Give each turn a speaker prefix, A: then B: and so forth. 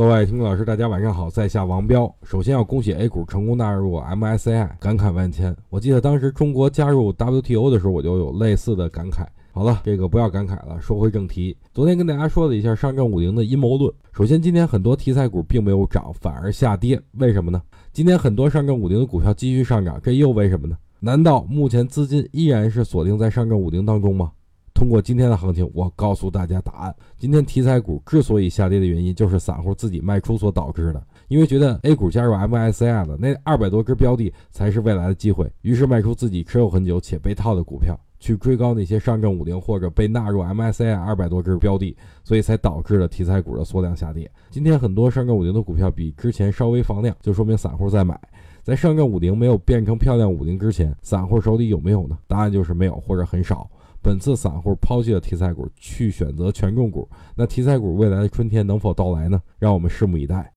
A: 各位听众老师，大家晚上好，在下王彪。首先要恭喜 A 股成功纳入 MSCI，感慨万千。我记得当时中国加入 WTO 的时候，我就有类似的感慨。好了，这个不要感慨了，说回正题。昨天跟大家说了一下上证五零的阴谋论。首先，今天很多题材股并没有涨，反而下跌，为什么呢？今天很多上证五零的股票继续上涨，这又为什么呢？难道目前资金依然是锁定在上证五零当中吗？通过今天的行情，我告诉大家答案。今天题材股之所以下跌的原因，就是散户自己卖出所导致的。因为觉得 A 股加入 MSCI 了，那二百多只标的才是未来的机会，于是卖出自己持有很久且被套的股票，去追高那些上证五零或者被纳入 MSCI 二百多只标的，所以才导致了题材股的缩量下跌。今天很多上证五零的股票比之前稍微放量，就说明散户在买。在上证五零没有变成漂亮五零之前，散户手里有没有呢？答案就是没有或者很少。本次散户抛弃了题材股，去选择权重股，那题材股未来的春天能否到来呢？让我们拭目以待。